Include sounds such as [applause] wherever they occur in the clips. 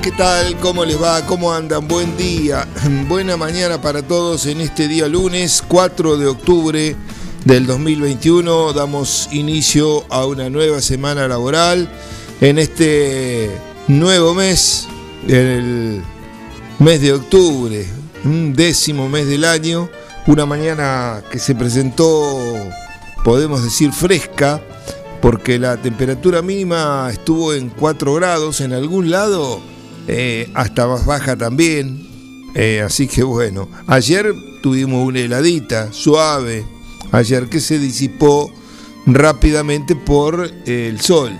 ¿Qué tal? ¿Cómo les va? ¿Cómo andan? Buen día, [laughs] buena mañana para todos en este día lunes 4 de octubre del 2021. Damos inicio a una nueva semana laboral en este nuevo mes, el mes de octubre, décimo mes del año, una mañana que se presentó, podemos decir, fresca porque la temperatura mínima estuvo en 4 grados en algún lado eh, hasta más baja también. Eh, así que bueno, ayer tuvimos una heladita suave, ayer que se disipó rápidamente por eh, el sol.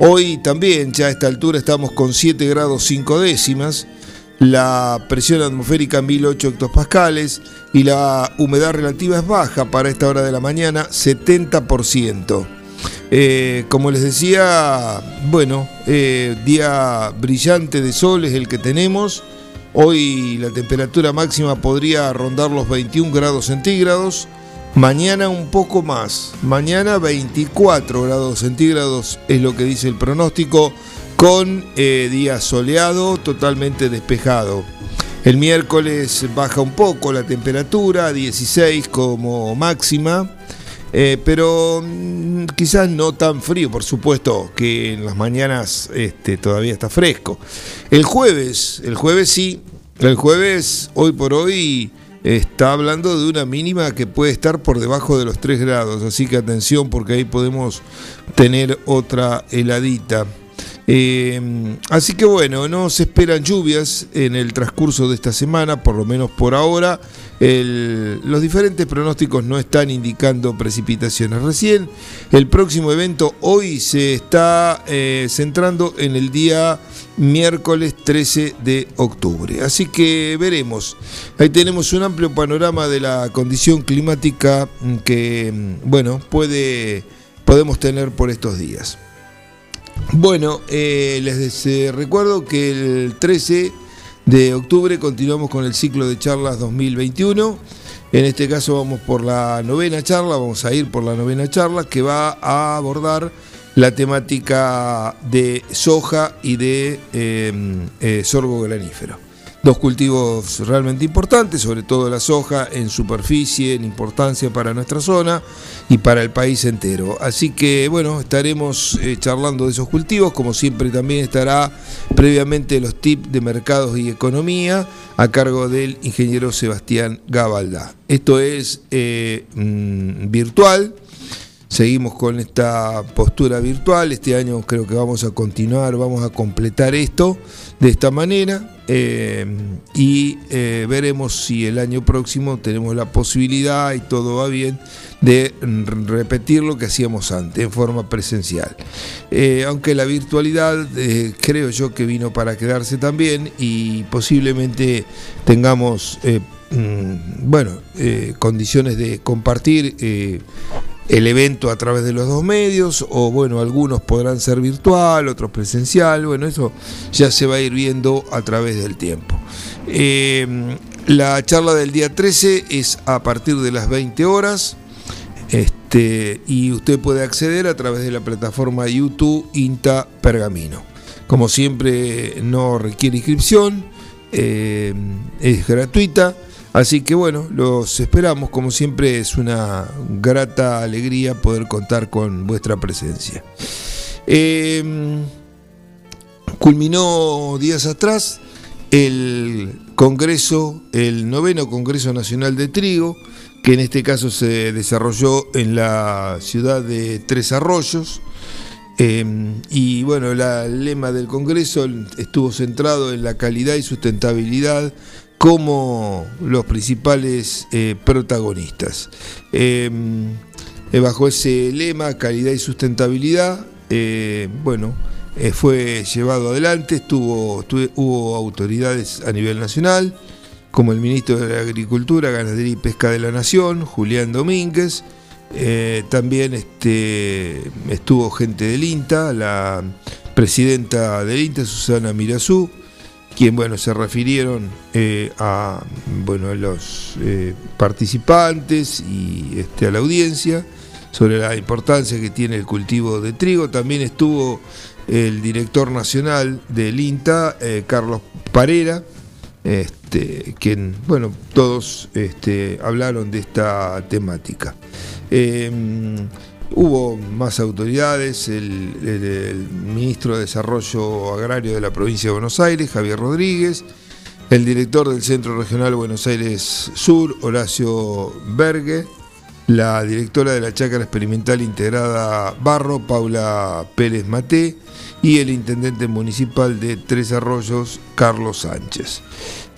Hoy también, ya a esta altura, estamos con 7 grados 5 décimas, la presión atmosférica 1008 hectopascales y la humedad relativa es baja para esta hora de la mañana, 70%. Eh, como les decía, bueno, eh, día brillante de sol es el que tenemos. Hoy la temperatura máxima podría rondar los 21 grados centígrados. Mañana un poco más. Mañana 24 grados centígrados es lo que dice el pronóstico, con eh, día soleado, totalmente despejado. El miércoles baja un poco la temperatura, 16 como máxima. Eh, pero mm, quizás no tan frío, por supuesto que en las mañanas este, todavía está fresco. El jueves, el jueves sí, el jueves hoy por hoy está hablando de una mínima que puede estar por debajo de los 3 grados, así que atención porque ahí podemos tener otra heladita. Eh, así que bueno, no se esperan lluvias en el transcurso de esta semana, por lo menos por ahora. los diferentes pronósticos no están indicando precipitaciones. Recién el próximo evento hoy se está eh, centrando en el día miércoles 13 de octubre. Así que veremos. Ahí tenemos un amplio panorama de la condición climática que, bueno, puede, podemos tener por estos días. Bueno, eh, les eh, recuerdo que el 13 de octubre continuamos con el ciclo de charlas 2021. En este caso vamos por la novena charla, vamos a ir por la novena charla que va a abordar la temática de soja y de eh, sorgo granífero. Dos cultivos realmente importantes, sobre todo la soja en superficie, en importancia para nuestra zona y para el país entero. Así que bueno, estaremos eh, charlando de esos cultivos, como siempre también estará previamente los tips de mercados y economía a cargo del ingeniero Sebastián Gabalda. Esto es eh, mm, virtual. Seguimos con esta postura virtual. Este año creo que vamos a continuar, vamos a completar esto de esta manera eh, y eh, veremos si el año próximo tenemos la posibilidad y todo va bien de repetir lo que hacíamos antes en forma presencial. Eh, aunque la virtualidad creo yo que vino para quedarse también y posiblemente tengamos mm, bueno, condiciones de compartir el evento a través de los dos medios, o bueno, algunos podrán ser virtual, otros presencial, bueno, eso ya se va a ir viendo a través del tiempo. Eh, la charla del día 13 es a partir de las 20 horas. Este, y usted puede acceder a través de la plataforma YouTube INTA Pergamino. Como siempre, no requiere inscripción, eh, es gratuita Así que bueno, los esperamos, como siempre es una grata alegría poder contar con vuestra presencia. Em, culminó días atrás el Congreso, el noveno Congreso Nacional de Trigo, que en este caso se desarrolló en la ciudad de Tres Arroyos. Em, y bueno, el lema del Congreso estuvo centrado en la calidad y sustentabilidad como los principales eh, protagonistas. Em, eh, bajo ese lema, calidad y sustentabilidad, eh, bueno, fue llevado adelante, estuvo, hubo autoridades a nivel nacional, como el ministro de Agricultura, Ganadería y Pesca de la Nación, Julián Domínguez, también este, estuvo gente del INTA, la presidenta del INTA, Susana Mirazú, quien bueno se refirieron eh, a bueno los eh, participantes y este, a la audiencia sobre la importancia que tiene el cultivo de trigo. También estuvo el director nacional del INTA eh, Carlos Parera este, quien bueno todos este, hablaron de esta temática Hubo más autoridades, el, ministro de Desarrollo Agrario de la provincia de Buenos Aires, Javier Rodríguez, el director del Centro Regional Buenos Aires Sur, Horacio Bergue, la directora de la Chácara Experimental Integrada Barro, Paula Pérez Maté, y el intendente municipal de Tres Arroyos, Carlos Sánchez.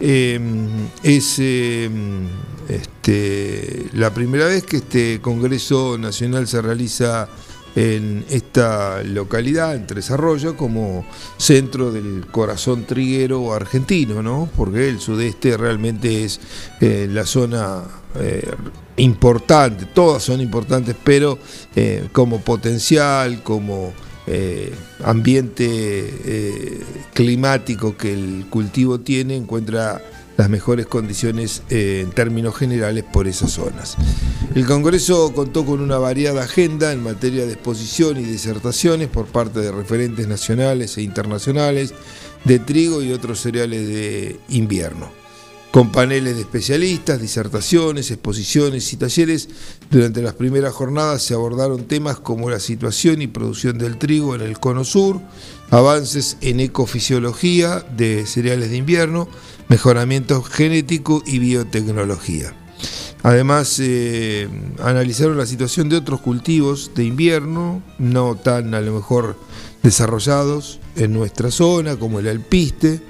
Em, es em, este, la primera vez que este Congreso Nacional se realiza en esta localidad, en Tres Arroyos, como centro del corazón triguero argentino, ¿no? Porque el sudeste realmente es eh, la zona eh, importante, todas son importantes, pero eh, como potencial, como eh, ambiente eh, climático que el cultivo tiene, encuentra las mejores condiciones eh, en términos generales por esas zonas. El Congreso contó con una variada agenda en materia de exposición y disertaciones por parte de referentes nacionales e internacionales de trigo y otros cereales de invierno con paneles de especialistas, disertaciones, exposiciones y talleres. Durante las primeras jornadas se abordaron temas como la situación y producción del trigo en el cono sur, avances en ecofisiología de cereales de invierno, mejoramiento genético y biotecnología. Además, eh, analizaron la situación de otros cultivos de invierno, no tan a lo mejor desarrollados en nuestra zona, como el alpiste,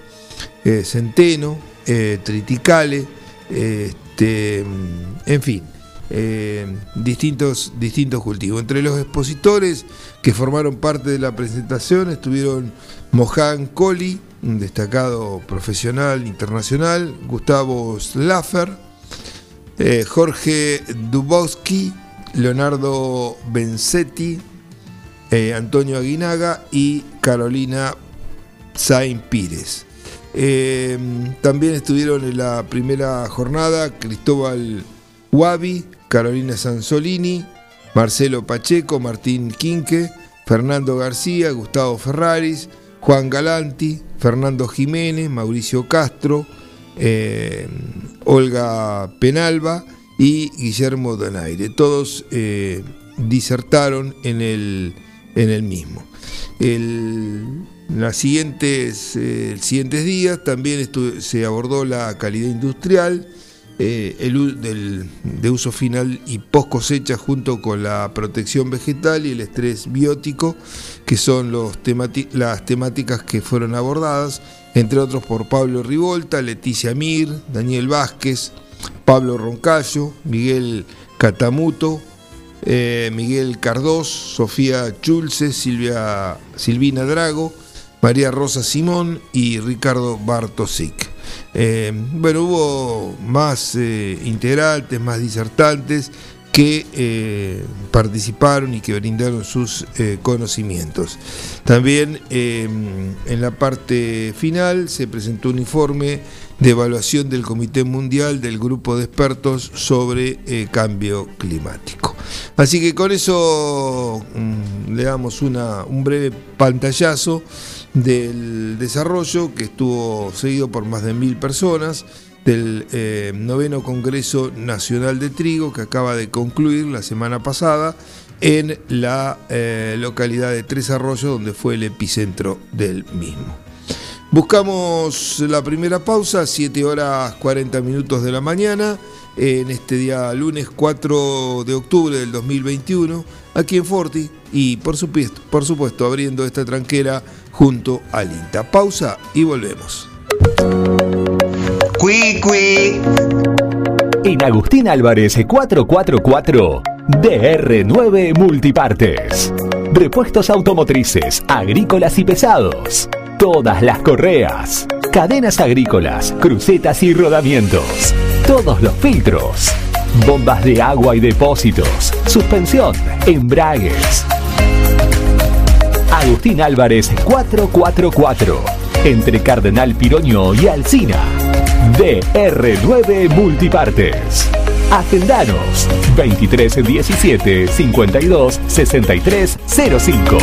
eh, centeno, eh, triticale, este, en fin, eh, distintos, distintos cultivos. Entre los expositores que formaron parte de la presentación estuvieron Mohan Colli, un destacado profesional internacional, Gustavo Slaffer, eh, Jorge Dubowski, Leonardo Benzetti, Antonio Aguinaga y Carolina Sain Pires. Eh, también estuvieron en la primera jornada Cristóbal Guavi, Carolina Sansolini, Marcelo Pacheco, Martín Quinque, Fernando García, Gustavo Ferraris, Juan Galanti, Fernando Jiménez, Mauricio Castro, eh, Olga Penalba y Guillermo Donaire. Todos eh, disertaron en el, en el mismo. El, los siguientes, eh, días también se abordó la calidad industrial, eh, el, de uso final y post cosecha junto con la protección vegetal y el estrés biótico, que son los las temáticas que fueron abordadas, entre otros por Pablo Rivolta, Leticia Mir, Daniel Vázquez, Pablo Roncayo, Miguel Catamuto, eh, Miguel Cardós, Sofía Chulce, Silvia, Silvina Drago, María Rosa Simón y Ricardo Bartosik. Eh, bueno, hubo más eh, integrantes, más disertantes que eh, participaron y que brindaron sus conocimientos. También en la parte final se presentó un informe de evaluación del Comité Mundial del Grupo de Expertos sobre Cambio Climático. Así que con eso mm, le damos una, un breve pantallazo del desarrollo que estuvo seguido por más de mil personas del eh, noveno Congreso Nacional de Trigo que acaba de concluir la semana pasada en la eh, localidad de Tres Arroyos, donde fue el epicentro del mismo. Buscamos la primera pausa, 7 horas 40 minutos de la mañana, en este día lunes 4 de octubre del 2021, aquí en Forti, y por supuesto, por supuesto abriendo esta tranquera junto al INTA. Pausa y volvemos. En Agustín Álvarez 444 DR9 Multipartes. Repuestos automotrices, agrícolas y pesados. Todas las correas. Cadenas agrícolas, crucetas y rodamientos. Todos los filtros. Bombas de agua y depósitos. Suspensión, embragues. Agustín Álvarez 444. Entre Cardenal Piroño y Alcina. DR9 Multipartes. Agendanos 2317 52 63 05.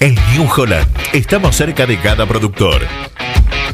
En New Holland estamos cerca de cada productor.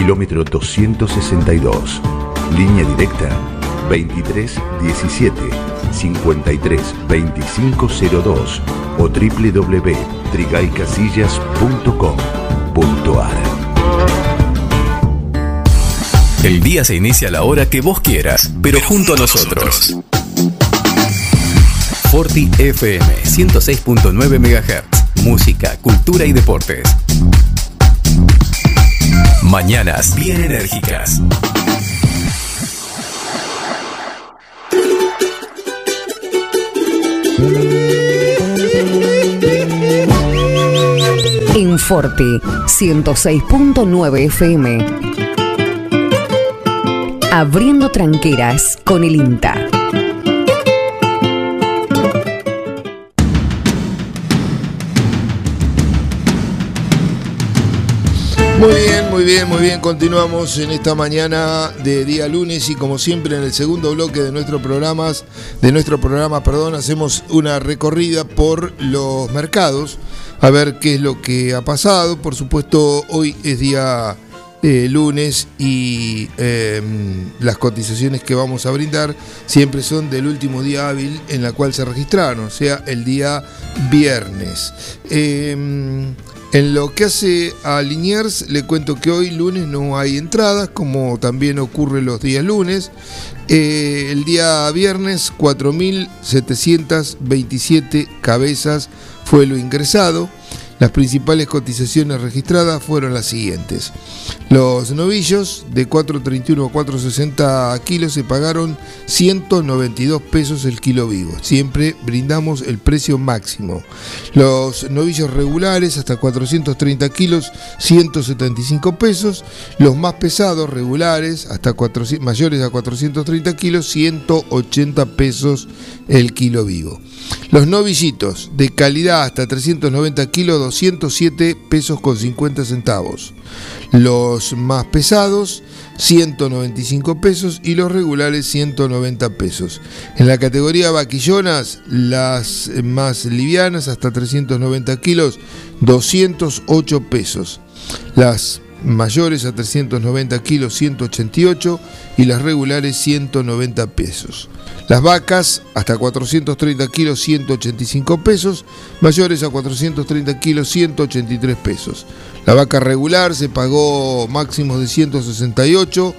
kilómetro 262. Línea directa 23 17 53 2502 o www.trigaycasillas.com.ar El día se inicia a la hora que vos quieras, pero junto a nosotros. Forti FM 106.9 MHz. Música, cultura y deportes. Mañanas bien enérgicas. En Forte 106.9 FM. Abriendo tranqueras con el INTA. Muy bien, muy bien, muy bien. Continuamos en esta mañana de día lunes y como siempre en el segundo bloque de nuestro programas, de nuestro programa, perdón, hacemos una recorrida por los mercados a ver qué es lo que ha pasado. Por supuesto, hoy es día eh, lunes y eh, las cotizaciones que vamos a brindar siempre son del último día hábil en la cual se registraron, o sea, el día viernes. Eh, en lo que hace a Liniers, le cuento que hoy lunes no hay entradas, como también ocurre los días lunes. Eh, el día viernes, 4.727 cabezas fue lo ingresado. Las principales cotizaciones registradas fueron las siguientes. Los novillos de 4.31 a 4.60 kilos se pagaron 192 pesos el kilo vivo. Siempre brindamos el precio máximo. Los novillos regulares hasta 430 kilos 175 pesos. Los más pesados regulares hasta 400, mayores a 430 kilos 180 pesos el kilo vivo. Los novillitos de calidad hasta 390 kilos 207 pesos con 50 centavos. Los más pesados 195 pesos y los regulares 190 pesos. En la categoría vaquillonas, las más livianas hasta 390 kilos 208 pesos. Las mayores a 390 kilos 188 y las regulares 190 pesos. Las vacas hasta 430 kilos 185 pesos, mayores a 430 kilos 183 pesos. La vaca regular se pagó máximos de 168,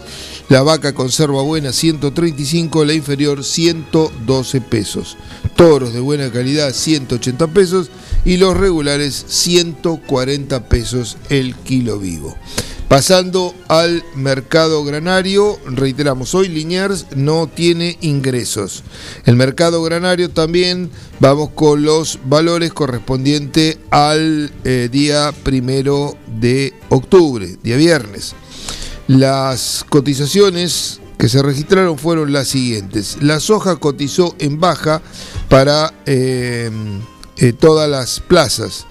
la vaca conserva buena 135, la inferior 112 pesos. Toros de buena calidad 180 pesos y los regulares 140 pesos el kilo vivo. Pasando al mercado granario, reiteramos, hoy Liniers no tiene ingresos. El mercado granario también vamos con los valores correspondientes al eh, día primero de octubre, día viernes. Las cotizaciones que se registraron fueron las siguientes. La soja cotizó en baja para eh, eh, todas las plazas.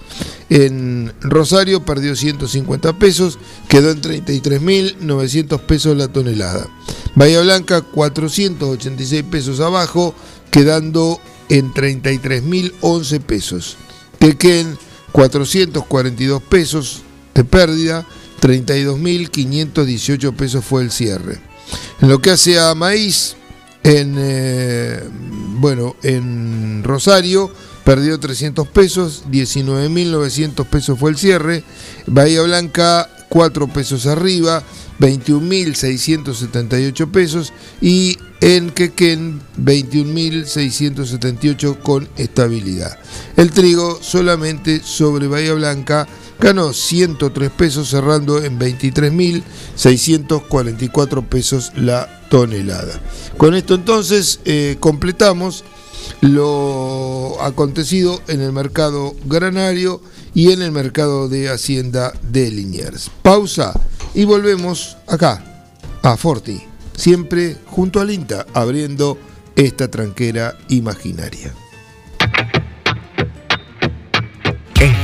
En Rosario perdió 150 pesos, quedó en 33.900 pesos la tonelada. Bahía Blanca 486 pesos abajo, quedando en 33.011 pesos. Tequén 442 pesos de pérdida, 32.518 pesos fue el cierre. En lo que hace a maíz, en, eh, bueno, en Rosario perdió 300 pesos, 19.900 pesos fue el cierre, Bahía Blanca 4 pesos arriba, 21.678 pesos y en Quequén 21.678 con estabilidad. El trigo solamente sobre Bahía Blanca ganó 103 pesos cerrando en 23.644 pesos la tonelada. Con esto entonces eh, completamos lo acontecido en el mercado granario y en el mercado de Hacienda de Liniers. Pausa y volvemos acá, a Forti, siempre junto al INTA, abriendo esta tranquera imaginaria.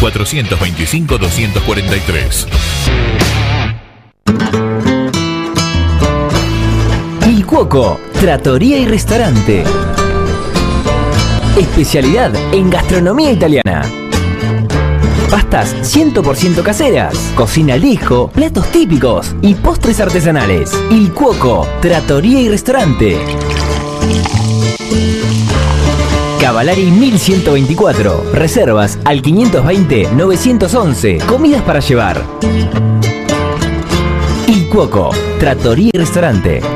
425 243. Il Cuoco, Trattoria y Restaurante. Especialidad en gastronomía italiana. Pastas 100% caseras, cocina al hijo, platos típicos y postres artesanales. Il Cuoco, Trattoria y Restaurante. Cavalari 1124. Reservas al 520-911. Comidas para llevar. Il Cuoco, Trattoria y Restaurante.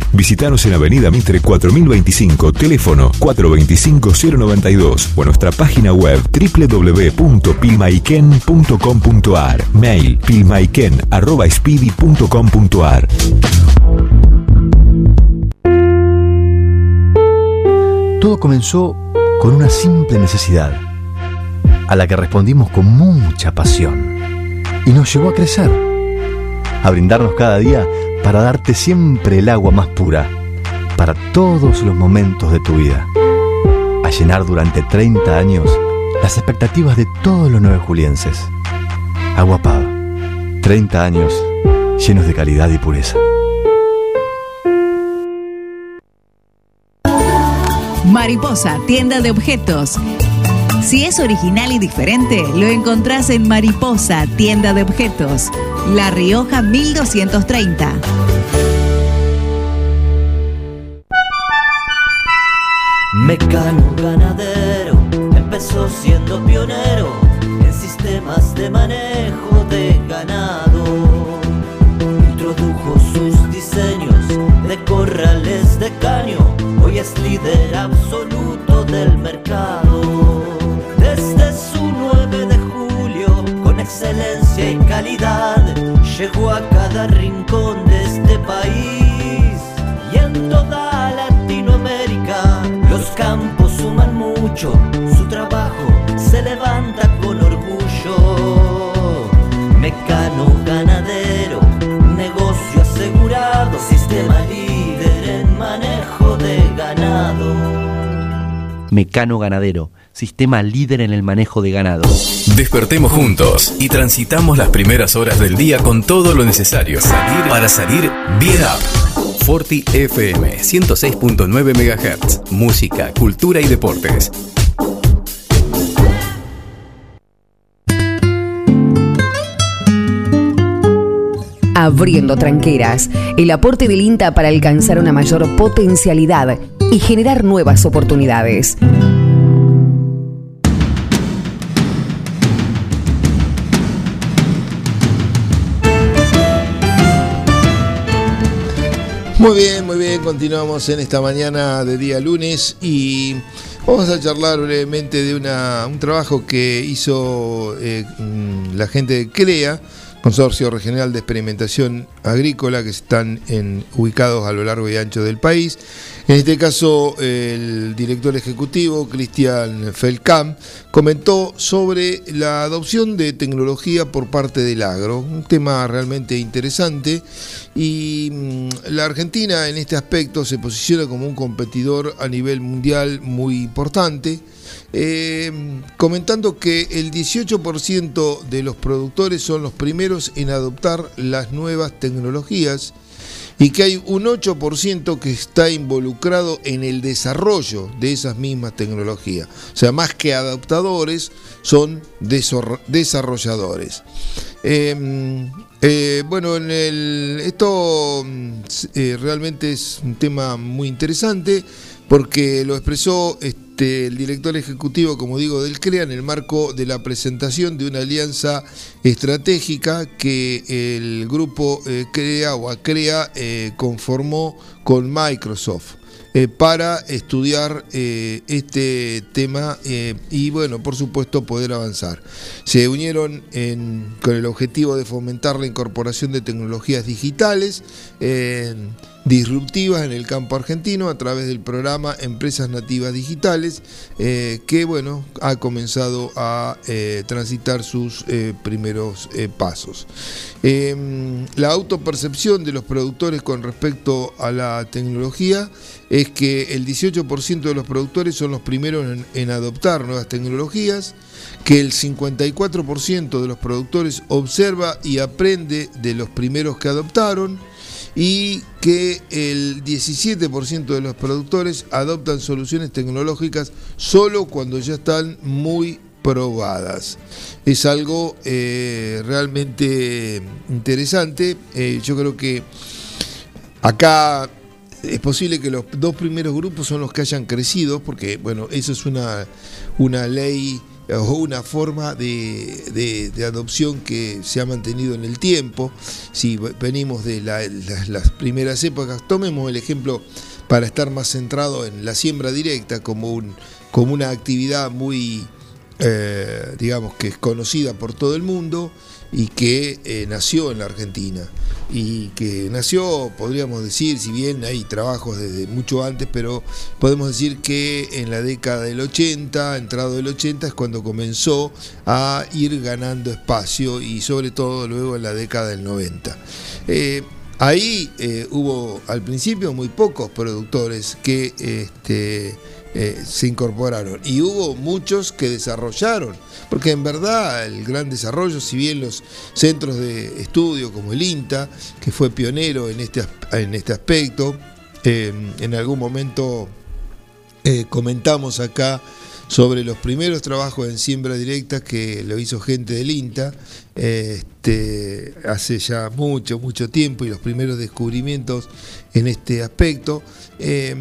Visítanos en Avenida Mitre 4025, teléfono 425-092 o nuestra página web www.pilmaiken.com.ar, mail pilmaiken.speedy.com.ar. Todo comenzó con una simple necesidad, a la que respondimos con mucha pasión, y nos llevó a crecer, a brindarnos cada día para darte siempre el agua más pura, para todos los momentos de tu vida, a llenar durante 30 años las expectativas de todos los nueve julienses. Agua Pava, 30 años llenos de calidad y pureza. Mariposa, tienda de objetos. Si es original y diferente, lo encontrás en Mariposa, tienda de objetos. La Rioja 1230. Mecano ganadero empezó siendo pionero en sistemas de manejo de ganado. Introdujo sus diseños de corrales de caño, hoy es líder absoluto del mercado. Calidad, llegó a cada rincón de este país y en toda Latinoamérica. Los campos suman mucho, Mecano Ganadero, sistema líder en el manejo de ganado. Despertemos juntos y transitamos las primeras horas del día con todo lo necesario salir para salir bien up. Forti FM 106.9 MHz. Música, cultura y deportes. Abriendo tranqueras, el aporte del INTA para alcanzar una mayor potencialidad y generar nuevas oportunidades. Muy bien, muy bien, continuamos en esta mañana de día lunes y vamos a charlar brevemente de una, un trabajo que hizo eh, mm, la gente de CREA, Consorcio Regional de Experimentación Agrícola, que están ubicados a lo largo y ancho del país. En este caso, el director ejecutivo, Cristian Felcam, comentó sobre la adopción de tecnología por parte del agro, un tema realmente interesante y mm, la Argentina en este aspecto se posiciona como un competidor a nivel mundial muy importante. Eh, comentando que el 18% de los productores son los primeros en adoptar las nuevas tecnologías y que hay un 8% que está involucrado en el desarrollo de esas mismas tecnologías. O sea, más que adaptadores, son desarrolladores. Eh, eh, bueno, esto eh, realmente es un tema muy interesante porque lo expresó este, el director ejecutivo, como digo, del CREA en el marco de la presentación de una alianza estratégica que el grupo eh, CREA o ACREA eh, conformó con Microsoft. Eh, para estudiar eh, este tema y bueno, por supuesto poder avanzar. Se unieron con el objetivo de fomentar la incorporación de tecnologías digitales disruptivas en el campo argentino a través del programa Empresas Nativas Digitales, eh, que bueno, ha comenzado a eh, transitar sus eh, primeros pasos. Eh, la autopercepción de los productores con respecto a la tecnología es que el 18% de los productores son los primeros en adoptar nuevas tecnologías, que el 54% de los productores observa y aprende de los primeros que adoptaron, y que el 17% de los productores adoptan soluciones tecnológicas solo cuando ya están muy probadas. Es algo eh, realmente interesante. Eh, yo creo que acá es posible que los dos primeros grupos son los que hayan crecido, porque bueno, eso es una, una ley o una forma de, de- adopción que se ha mantenido en el tiempo. Si venimos de la- las- las primeras épocas, tomemos el ejemplo para estar más centrado en la siembra directa como, un, como una actividad muy, eh, digamos, que es conocida por todo el mundo y que eh, nació en la Argentina. Y que nació, podríamos decir, si bien hay trabajos desde mucho antes, pero podemos decir que en la década del 80, entrado del 80, es cuando comenzó a ir ganando espacio y sobre todo luego en la década del 90. Eh, Ahí eh, hubo al principio muy pocos productores que este, eh, se incorporaron. Y hubo muchos que desarrollaron, porque en verdad el gran desarrollo, si bien los centros de estudio como el INTA, que fue pionero en este, en este aspecto, eh, en algún momento eh, comentamos acá sobre los primeros trabajos en siembra directa que lo hizo gente del INTA este, hace ya mucho, mucho tiempo y los primeros descubrimientos en este aspecto. Eh,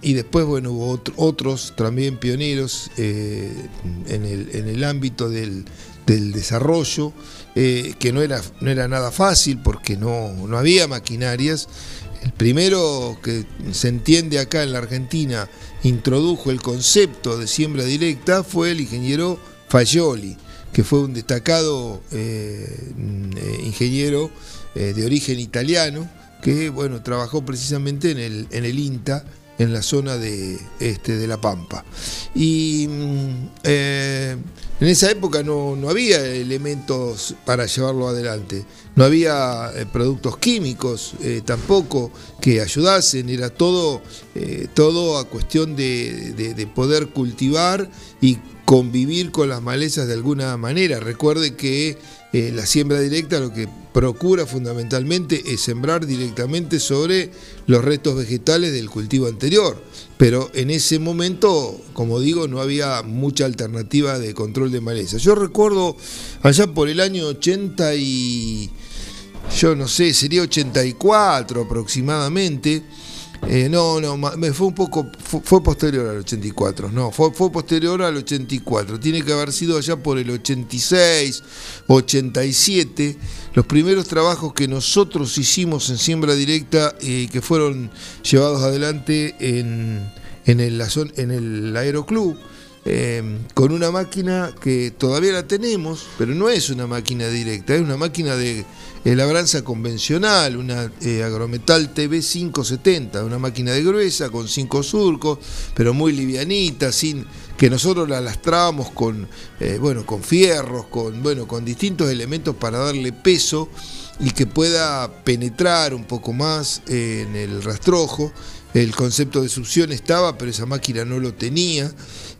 y después, bueno, hubo otro- otros también pioneros eh, en, el, en el ámbito del, del desarrollo, eh, que no era, no era nada fácil porque no, no había maquinarias. El primero que se entiende acá en la Argentina introdujo el concepto de siembra directa fue el ingeniero Fagioli, que fue un destacado eh, mm, eh, ingeniero eh, de origen italiano, que bueno, trabajó precisamente en el, en el INTA, en la zona de, este, de La Pampa. Y mm, en esa época no, no había elementos para llevarlo adelante. No había eh, productos químicos eh, tampoco que ayudasen, era todo, eh, todo a cuestión de, de- de poder cultivar y convivir con las malezas de alguna manera. Recuerde que la siembra directa lo que procura fundamentalmente es sembrar directamente sobre los restos vegetales del cultivo anterior. Pero en ese momento, como digo, no había mucha alternativa de control de maleza. Yo recuerdo allá por el año 80 y yo no sé, sería 84 aproximadamente. Eh, no, no, fue un poco, fu- fue, posterior al 84, no, fue, fue posterior al 84, tiene que haber sido allá por el 86, 87, los primeros trabajos que nosotros hicimos en siembra directa y que fueron llevados adelante en, en el, en el aeroclub, eh, con una máquina que todavía la tenemos, pero no es una máquina directa, es una máquina de eh, labranza convencional, una eh, agrometal TB570, una máquina de gruesa con cinco surcos, pero muy livianita, sin que nosotros la lastrábamos con eh, bueno con fierros, con bueno con distintos elementos para darle peso y que pueda penetrar un poco más eh, en el rastrojo. El concepto de succión estaba, pero esa máquina no lo tenía.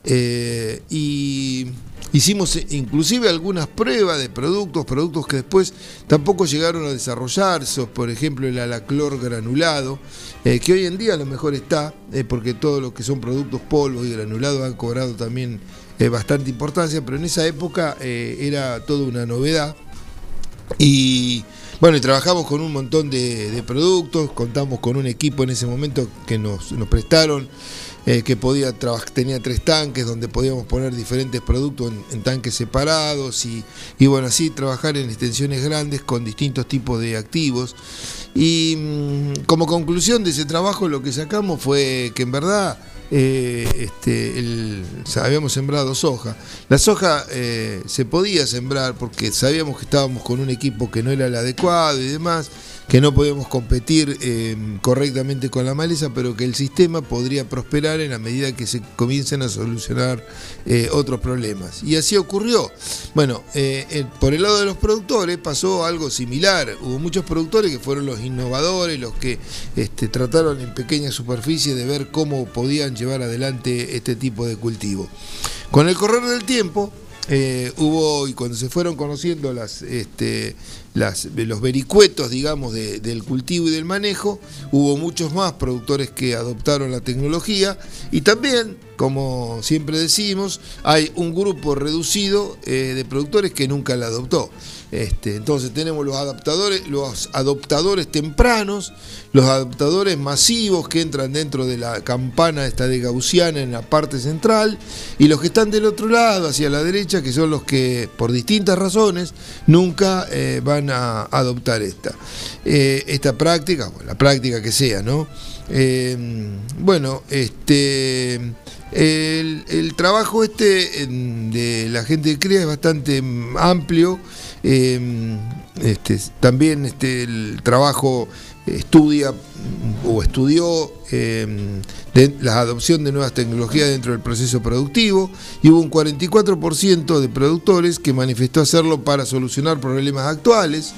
Eh, y hicimos eh, inclusive algunas pruebas de productos, productos que después tampoco llegaron a desarrollarse, por ejemplo el alaclor granulado, eh, que hoy en día a lo mejor está, porque todo lo que son productos polvos y granulados han cobrado también bastante importancia, pero en esa época era toda una novedad. Y bueno, y trabajamos con un montón de, productos, contamos con un equipo en ese momento que nos, nos prestaron, eh, que podía tenía tres tanques donde podíamos poner diferentes productos en, en tanques separados y, y bueno, así trabajar en extensiones grandes con distintos tipos de activos. Y mm, como conclusión de ese trabajo lo que sacamos fue que en verdad eh, este, habíamos sembrado soja. La soja eh, se podía sembrar porque sabíamos que estábamos con un equipo que no era el adecuado y demás, que no podíamos competir eh, correctamente con la maleza, pero que el sistema podría prosperar en la medida que se comiencen a solucionar eh, otros problemas. Y así ocurrió. Bueno, eh, por el lado de los productores pasó algo similar. Hubo muchos productores que fueron los innovadores, los que este, trataron en pequeñas superficies de ver cómo podían llevar adelante este tipo de cultivo. Con el correr del tiempo, eh, hubo, y cuando se fueron conociendo las, este, los vericuetos, digamos, de- del cultivo y del manejo, hubo muchos más productores que adoptaron la tecnología y también, como siempre decimos, hay un grupo reducido eh, de productores que nunca la adoptó. Este, entonces tenemos los adaptadores, los adoptadores tempranos, los adaptadores masivos que entran dentro de la campana esta de Gaussiana en la parte central, y los que están del otro lado, hacia la derecha, que son los que por distintas razones nunca eh, van a adoptar esta. Eh, esta práctica, la práctica que sea, ¿no? Eh, bueno, este el, trabajo este em, de la gente de CREA es bastante mm, amplio. eh, este, también este, el trabajo estudia o estudió de la adopción de nuevas tecnologías dentro del proceso productivo y hubo un 44% de productores que manifestó hacerlo para solucionar problemas actuales,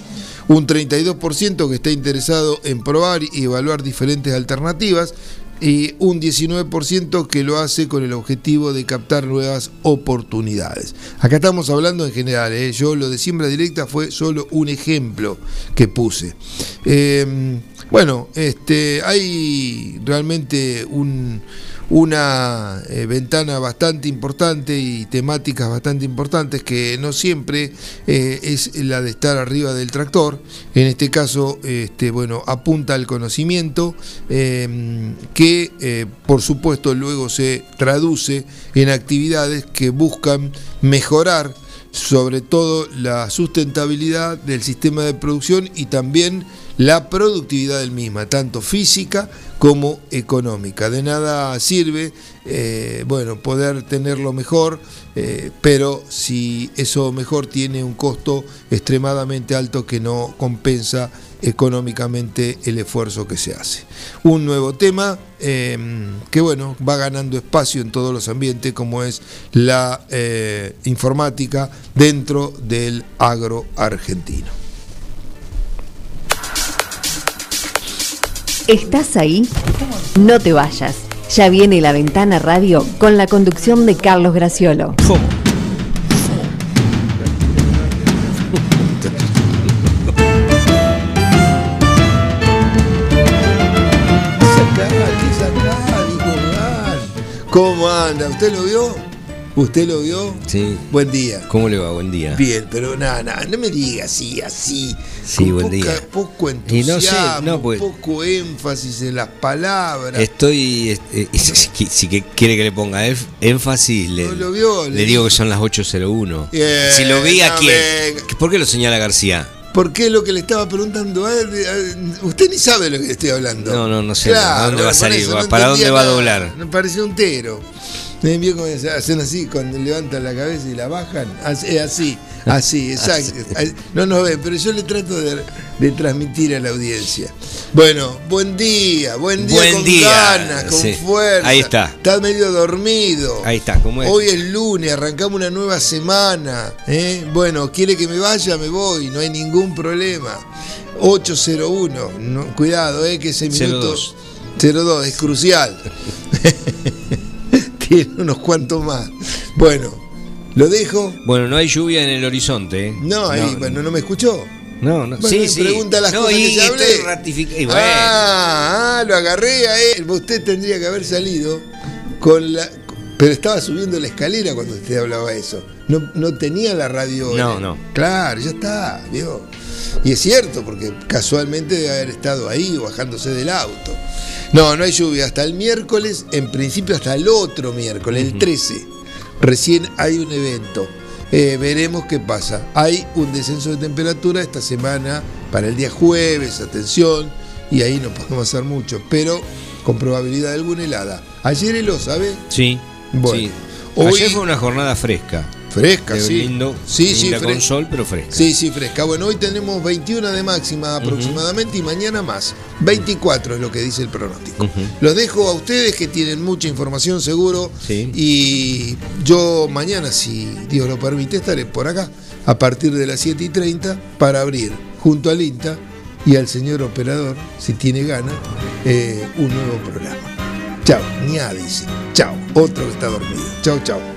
un 32% que está interesado en probar y evaluar diferentes alternativas y un 19% que lo hace con el objetivo de captar nuevas oportunidades. Acá estamos hablando en general, ¿eh? yo lo de siembra directa fue solo un ejemplo que puse. Eh, bueno, este, hay realmente un, una eh, ventana bastante importante y temáticas bastante importantes que no siempre eh, es la de estar arriba del tractor. En este caso, este, bueno, apunta al conocimiento eh, que, eh, por supuesto, luego se traduce en actividades que buscan mejorar sobre todo la sustentabilidad del sistema de producción y también la productividad del misma, tanto física como económica. De nada sirve, eh, bueno, poder tenerlo mejor, eh, pero si eso mejor tiene un costo extremadamente alto que no compensa económicamente el esfuerzo que se hace. Un nuevo tema eh, que bueno, va ganando espacio en todos los ambientes como es la eh, informática dentro del agro argentino. ¿Estás ahí? No te vayas. Ya viene la ventana radio con la conducción de Carlos Graciolo. ¿Cómo anda? ¿Usted lo vio? ¿Usted lo vio? Sí. Buen día. ¿Cómo le va? Buen día. Bien, pero nada, nada, no me diga así, así. Sí, con buen poca- día. Poco entusiasmo, no sé, no, pues- poco énfasis en las palabras. Estoy. eh, [laughs] si, quiere que le ponga énf- énfasis, le, No lo vio, le le- digo que son las 8.01. Bien, si lo vi, ¿a quién? venga. ¿Por qué lo señala García? Porque es lo que le estaba preguntando a él. Usted ni sabe de lo que le estoy hablando. No, no, no sé. Claro, ¿A dónde va a salir? no ¿Para dónde va a doblar? Me pareció un tero. ¿Me cómo se hacen así cuando levantan la cabeza y la bajan? Así, así, [laughs] así, exacto. No nos ven, pero yo le trato de, de transmitir a la audiencia. Bueno, buen día, buen día Buen con día, ganas, con sí. fuerza. Ahí está. Estás medio dormido. Ahí está, ¿cómo es? Hoy es lunes, arrancamos una nueva semana. ¿eh? Bueno, quiere que me vaya, me voy, no hay ningún problema. 801, no, cuidado, eh, que ese minuto 02. 02 es crucial. [laughs] Tiene unos cuantos más. Bueno, lo dejo. Bueno, no hay lluvia en el horizonte. ¿eh? No, ahí, bueno, no me escuchó. No, no. Bueno, sí, sí. pregunta las no, cosas y que ya hablé. ratific- y bueno. Ah, ah, lo agarré a él. Usted tendría que haber salido con la. Pero estaba subiendo la escalera cuando usted hablaba eso. No, no tenía la radio. No, no. Claro, ya está, vio. Y es cierto, porque casualmente debe haber estado ahí bajándose del auto. No, no hay lluvia hasta el miércoles, en principio hasta el otro miércoles, el 13. Recién hay un evento. Eh, veremos qué pasa. Hay un descenso de temperatura esta semana para el día jueves, atención, y ahí no podemos hacer mucho, pero con probabilidad de alguna helada. Ayer heló, ¿sabe? Sí. Bueno, sí. hoy- Ayer fue una jornada fresca. Fresca, Qué sí. lindo. Sí, sí, con sol, pero fresca. Sí, sí, fresca. Bueno, hoy tenemos 21 de máxima aproximadamente y mañana más. 24 es lo que dice el pronóstico. Los dejo a ustedes que tienen mucha información seguro. Y yo mañana, si Dios lo permite, estaré por acá a partir de las 7 y 30 para abrir junto al INTA y al señor operador, si tiene ganas, eh, un nuevo programa. Chao, Nia dice. Chao, otro que está dormido. Chao, chao.